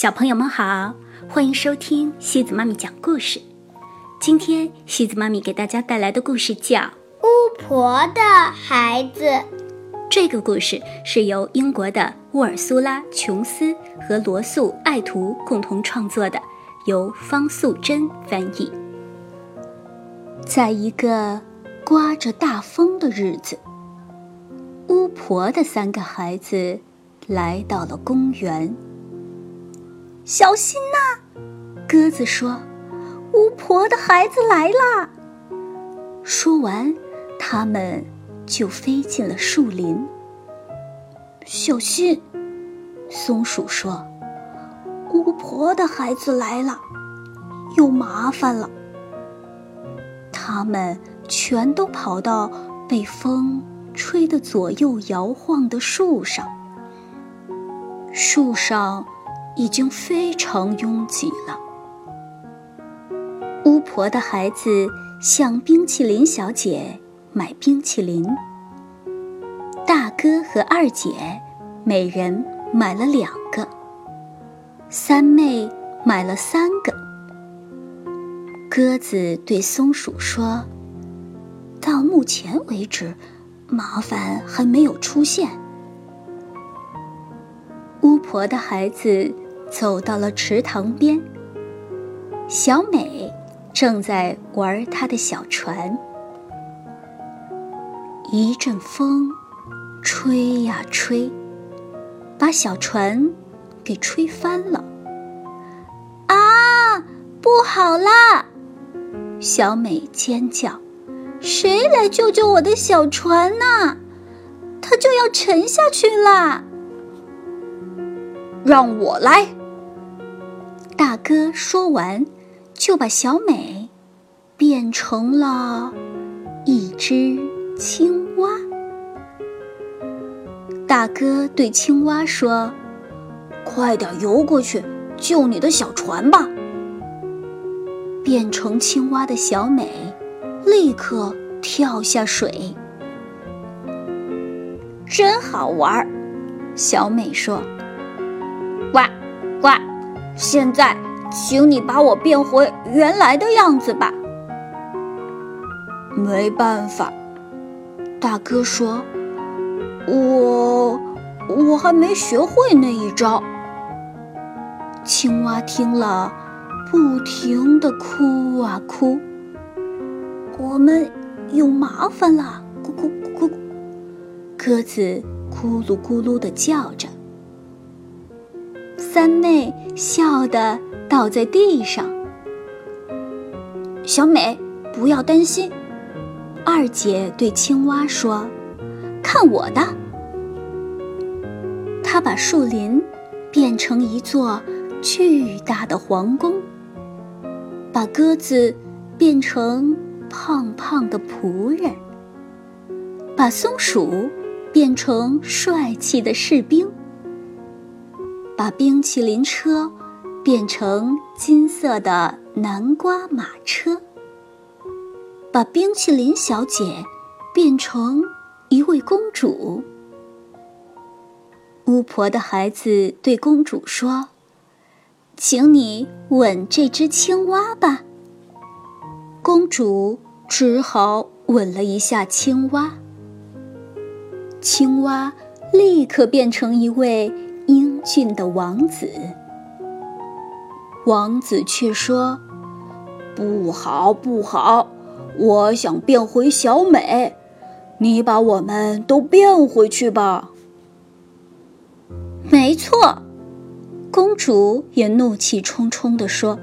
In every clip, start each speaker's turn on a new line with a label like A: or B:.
A: 小朋友们好，欢迎收听西子妈咪讲故事。今天西子妈咪给大家带来的故事叫《
B: 巫婆的孩子》。
A: 这个故事是由英国的沃尔苏拉·琼斯和罗素·爱图共同创作的，由方素珍翻译。在一个刮着大风的日子，巫婆的三个孩子来到了公园。小心呐！鸽子说：“巫婆的孩子来了。”说完，他们就飞进了树林。小心！松鼠说：“巫婆的孩子来了，有麻烦了。”他们全都跑到被风吹得左右摇晃的树上。树上。已经非常拥挤了。巫婆的孩子向冰淇淋小姐买冰淇淋。大哥和二姐每人买了两个。三妹买了三个。鸽子对松鼠说：“到目前为止，麻烦还没有出现。”巫婆的孩子。走到了池塘边，小美正在玩她的小船。一阵风，吹呀吹，把小船给吹翻了。啊，不好啦！小美尖叫：“谁来救救我的小船呢？它就要沉下去啦！”
C: 让我来。
A: 哥说完，就把小美变成了一只青蛙。大哥对青蛙说：“
C: 快点游过去救你的小船吧！”
A: 变成青蛙的小美立刻跳下水，
C: 真好玩。
A: 小美说：“
C: 呱呱。”现在，请你把我变回原来的样子吧。
D: 没办法，大哥说：“我我还没学会那一招。”
A: 青蛙听了，不停的哭啊哭。我们有麻烦了，咕咕咕咕。鸽子咕噜咕噜的叫着。三妹笑得倒在地上。
C: 小美，不要担心。
A: 二姐对青蛙说：“看我的！”她把树林变成一座巨大的皇宫，把鸽子变成胖胖的仆人，把松鼠变成帅气的士兵。把冰淇淋车变成金色的南瓜马车，把冰淇淋小姐变成一位公主。巫婆的孩子对公主说：“请你吻这只青蛙吧。”公主只好吻了一下青蛙，青蛙立刻变成一位。英俊的王子，王子却说：“
D: 不好，不好！我想变回小美，你把我们都变回去吧。”
A: 没错，公主也怒气冲冲地说：“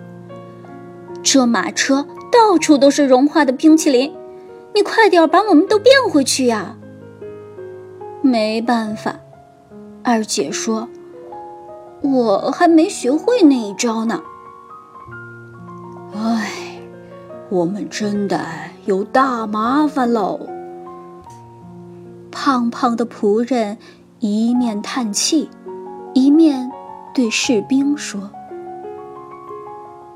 A: 这马车到处都是融化的冰淇淋，你快点把我们都变回去呀！”没办法。二姐说：“我还没学会那一招呢。”
D: 我们真的有大麻烦喽！
A: 胖胖的仆人一面叹气，一面对士兵说：“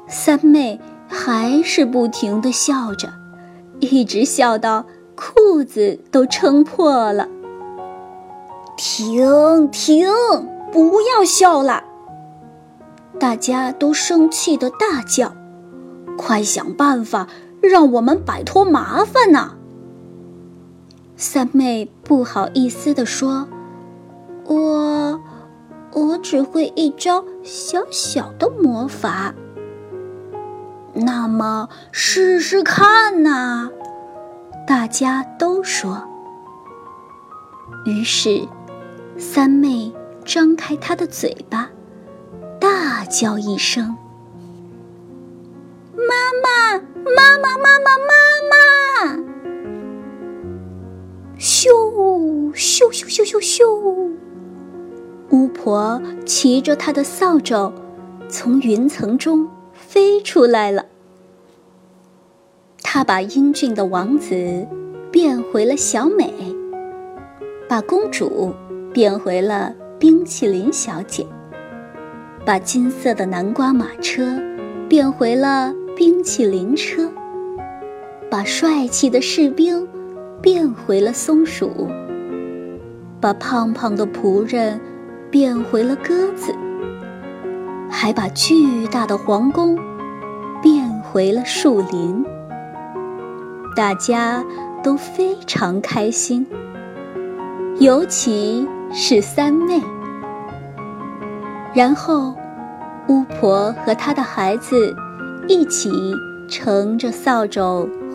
A: 三妹还是不停的笑着，一直笑到裤子都撑破了。”
C: 停停！不要笑了。
D: 大家都生气的大叫：“快想办法让我们摆脱麻烦呐！”
A: 三妹不好意思地说：“
B: 我，我只会一招小小的魔法。”
D: 那么试试看呐！
A: 大家都说。于是，三妹张开她的嘴巴，大叫一声：“
B: 妈妈，妈妈，妈妈！”
A: 咻咻咻咻咻咻！巫婆骑着她的扫帚，从云层中飞出来了。她把英俊的王子变回了小美，把公主变回了冰淇淋小姐，把金色的南瓜马车变回了冰淇淋车，把帅气的士兵。变回了松鼠，把胖胖的仆人变回了鸽子，还把巨大的皇宫变回了树林。大家都非常开心，尤其是三妹。然后，巫婆和她的孩子一起乘着扫帚